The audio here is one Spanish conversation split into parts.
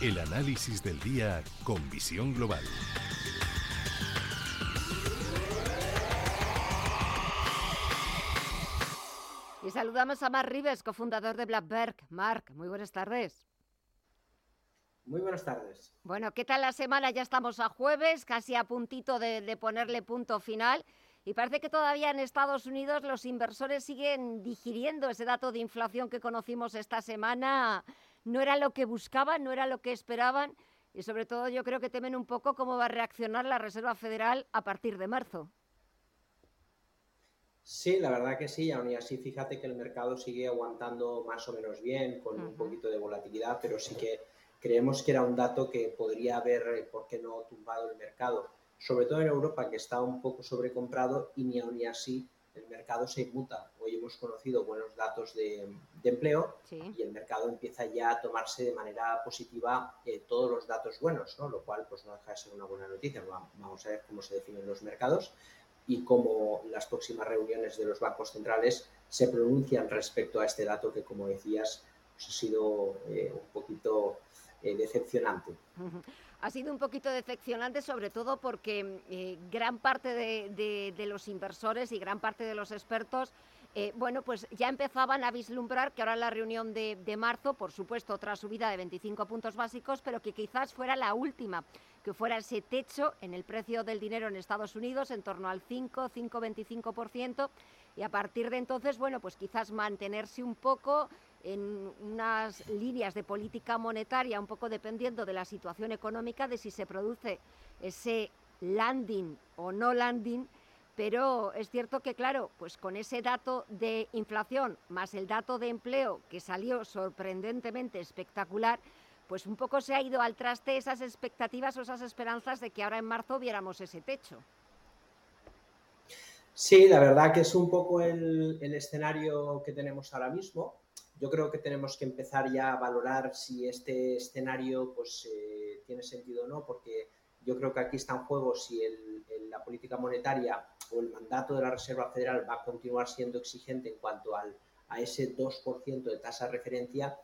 El análisis del día con visión global. Y saludamos a Mark Rives, cofundador de Blackberg. Mark, muy buenas tardes. Muy buenas tardes. Bueno, ¿qué tal la semana? Ya estamos a jueves, casi a puntito de, de, ponerle punto final. Y parece que todavía en Estados Unidos los inversores siguen digiriendo ese dato de inflación que conocimos esta semana. No era lo que buscaban, no era lo que esperaban. Y sobre todo yo creo que temen un poco cómo va a reaccionar la Reserva Federal a partir de marzo. Sí, la verdad que sí, aún y así fíjate que el mercado sigue aguantando más o menos bien, con uh -huh. un poquito de volatilidad, pero sí que creemos que era un dato que podría haber, ¿por qué no?, tumbado el mercado. Sobre todo en Europa, que está un poco sobrecomprado y ni aún y así el mercado se inmuta. Hoy hemos conocido buenos datos de, de empleo sí. y el mercado empieza ya a tomarse de manera positiva eh, todos los datos buenos, ¿no? lo cual pues no deja de ser una buena noticia. Vamos a ver cómo se definen los mercados y cómo las próximas reuniones de los bancos centrales se pronuncian respecto a este dato que, como decías, pues ha sido eh, un poquito eh, decepcionante. Ha sido un poquito decepcionante, sobre todo porque eh, gran parte de, los inversores y gran parte de los expertos, eh, bueno, pues ya empezaban a vislumbrar que ahora la reunión de, de, marzo, por supuesto, otra subida de 25 puntos básicos, pero que quizás fuera la última, que fuera ese techo en el precio del dinero en Estados Unidos, en torno al 5, 5,25%, y a partir de entonces, bueno, pues quizás mantenerse un poco en unas líneas de política monetaria, un poco dependiendo de la situación económica, de si se produce ese landing o no landing, pero es cierto que, claro, pues con ese dato de inflación más el dato de empleo que salió sorprendentemente espectacular, pues un poco se ha ido al traste esas expectativas o esas esperanzas de que ahora en marzo viéramos ese techo. Sí, la verdad que es un poco el, escenario que tenemos ahora mismo yo creo que tenemos que empezar ya a valorar si este escenario pues, eh, tiene sentido o no, porque yo creo que aquí está en juego si la política monetaria o el mandato de la Reserva Federal va a continuar siendo exigente en cuanto al, a ese 2% de tasa de referencia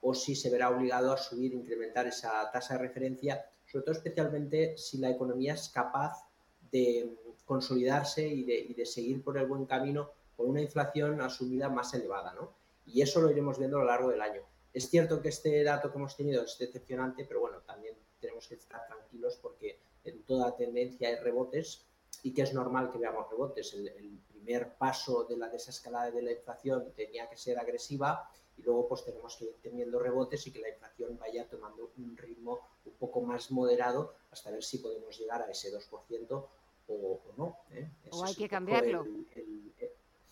o si se verá obligado a subir, incrementar esa tasa de referencia, sobre todo especialmente si la economía es capaz de consolidarse y de, y de seguir por el buen camino con una inflación asumida más elevada, ¿no? Y eso lo iremos viendo a lo largo del año. Es cierto que este dato que hemos tenido es decepcionante, pero bueno, también tenemos que estar tranquilos porque en toda tendencia hay rebotes y que es normal que veamos rebotes. El, el primer paso de la desescalada de la inflación tenía que ser agresiva y luego pues tenemos que ir teniendo rebotes y que la inflación vaya tomando un ritmo un poco más moderado hasta ver si podemos llegar a ese 2% o, o no. ¿eh? O hay que cambiarlo. El,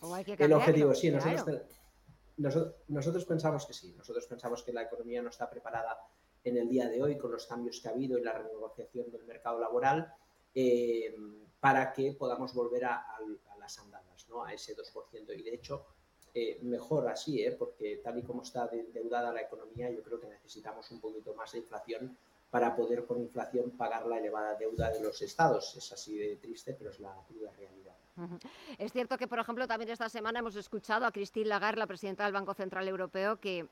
o hay que cambiarlo. el objetivo, sí, claro. nosotros nosotros, nosotros, pensamos que sí, nosotros pensamos que la economía no está preparada en el día de hoy con los cambios que ha habido y la renegociación del mercado laboral eh, para que podamos volver a, las andadas, ¿no? a ese 2%. Y de hecho, eh, mejor así, ¿eh? porque tal y como está deudada la economía, yo creo que necesitamos un poquito más de inflación para poder con inflación pagar la elevada deuda de los estados. Es así de triste, pero es la cruda realidad. Es cierto que, por ejemplo, también esta semana hemos escuchado a Christine Lagarde, la presidenta del Banco Central Europeo, que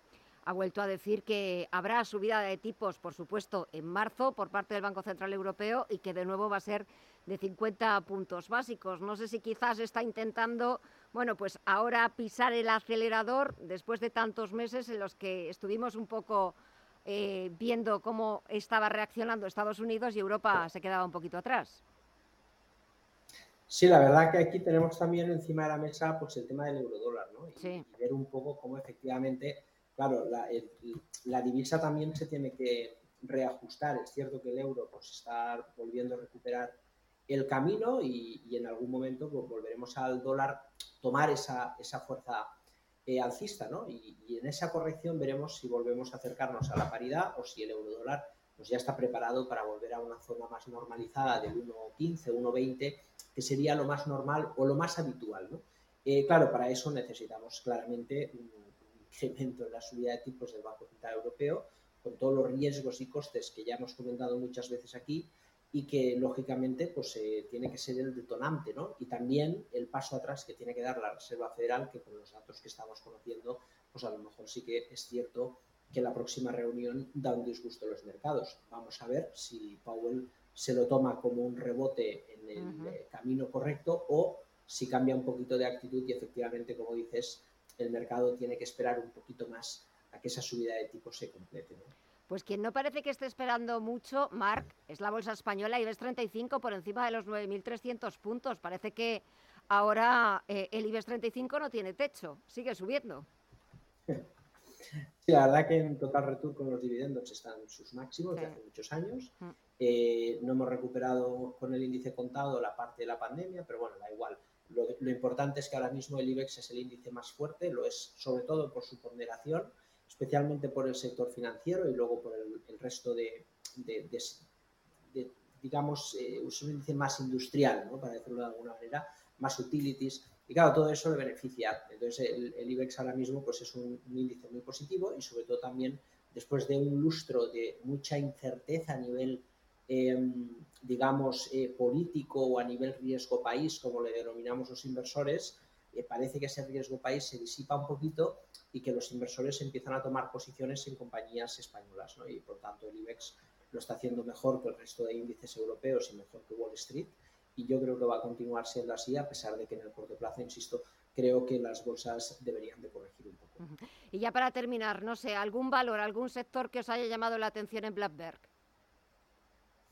ha vuelto a decir que habrá subida de tipos, por supuesto, en marzo por parte del Banco Central Europeo y que de nuevo va a ser de 50 puntos básicos. No sé si quizás está intentando, bueno, pues ahora pisar el acelerador después de tantos meses en los que estuvimos un poco eh, viendo cómo estaba reaccionando Estados Unidos y Europa se quedaba un poquito atrás. Sí, la verdad que aquí tenemos también encima de la mesa pues el tema del eurodólar, ¿no? Y, sí. y ver un poco cómo efectivamente, claro, la, el, la, divisa también se tiene que reajustar. Es cierto que el euro pues está volviendo a recuperar el camino y, y en algún momento pues, volveremos al dólar tomar esa, esa fuerza eh, alcista, ¿no? Y, en esa corrección veremos si volvemos a acercarnos a la paridad o si el euro dólar pues ya está preparado para volver a una zona más normalizada del 1.15, 1.20, que sería lo más normal o lo más habitual, ¿no? Eh, claro, para eso necesitamos claramente un, incremento en la subida de tipos del Banco Central Europeo, con todos los riesgos y costes que ya hemos comentado muchas veces aquí y que lógicamente pues eh, tiene que ser el detonante, ¿no? Y también el paso atrás que tiene que dar la Reserva Federal, que con los datos que estamos conociendo, pues a lo mejor sí que es cierto que la próxima reunión da un disgusto a los mercados. Vamos a ver si Powell se lo toma como un rebote en el camino correcto o si cambia un poquito de actitud y efectivamente, como dices, el mercado tiene que esperar un poquito más a que esa subida de tipos se complete. Pues quien no parece que esté esperando mucho, Marc, es la bolsa española IBEX 35 por encima de los 9.300 puntos. Parece que ahora eh, el IBEX 35 no tiene techo, sigue subiendo. Sí, la verdad que en total return con los dividendos están sus máximos de hace muchos años. Mm. Eh, no hemos recuperado con el índice contado la parte de la pandemia, pero bueno, da igual. Lo, importante es que ahora mismo el IBEX es el índice más fuerte, lo es sobre todo por su ponderación especialmente por el sector financiero y luego por el, resto de, digamos, eh, un índice más industrial, ¿no? para decirlo de alguna manera, más utilities. Y claro, todo eso le beneficia. Entonces, el, IBEX ahora mismo pues, es un, índice muy positivo y sobre todo también después de un lustro de mucha incerteza a nivel, digamos, eh, político o a nivel riesgo país, como le denominamos los inversores, eh, parece que ese riesgo país se disipa un poquito y que los inversores empiezan a tomar posiciones en compañías españolas. Y por tanto el IBEX lo está haciendo mejor que el resto de índices europeos y mejor que Wall Street. Y yo creo que va a continuar siendo así, a pesar de que en el corto plazo, insisto, creo que las bolsas deberían de corregir un poco. Y ya para terminar, no sé, algún valor, algún sector que os haya llamado la atención en Blackberg.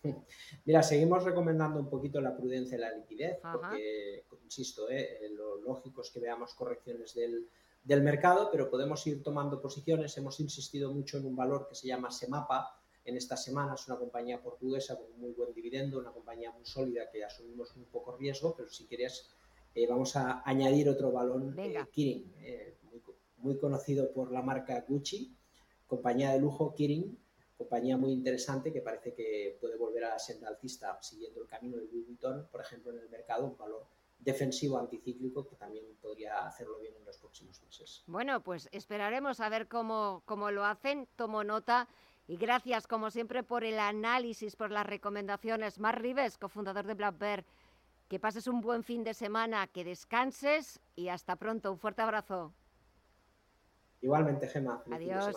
Mira, seguimos recomendando un poquito la prudencia y la liquidez, porque, insisto, eh, lo lógico es que veamos correcciones del, del, mercado, pero podemos ir tomando posiciones. Hemos insistido mucho en un valor que se llama Semapa en esta semana. Es una compañía portuguesa con muy buen dividendo, una compañía muy sólida que asumimos un poco riesgo, pero si quieres, eh, vamos a añadir otro balón, eh, Kirin, muy, muy conocido por la marca Gucci, compañía de lujo Kirin compañía muy interesante que parece que puede volver a la senda alcista siguiendo el camino de Louis Vuitton, por ejemplo, en el mercado, un valor defensivo anticíclico que también podría hacerlo bien en los próximos meses. Bueno, pues esperaremos a ver cómo, cómo lo hacen. Tomo nota. Y gracias, como siempre, por el análisis, por las recomendaciones. Mar Rives, cofundador de Black Bear. Que pases un buen fin de semana, que descanses y hasta pronto. Un fuerte abrazo. Igualmente, Gema. Adiós.